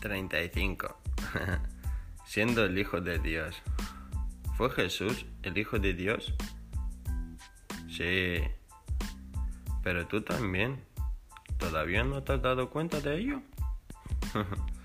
35. Siendo el Hijo de Dios. ¿Fue Jesús el Hijo de Dios? Sí. Pero tú también. ¿Todavía no te has dado cuenta de ello?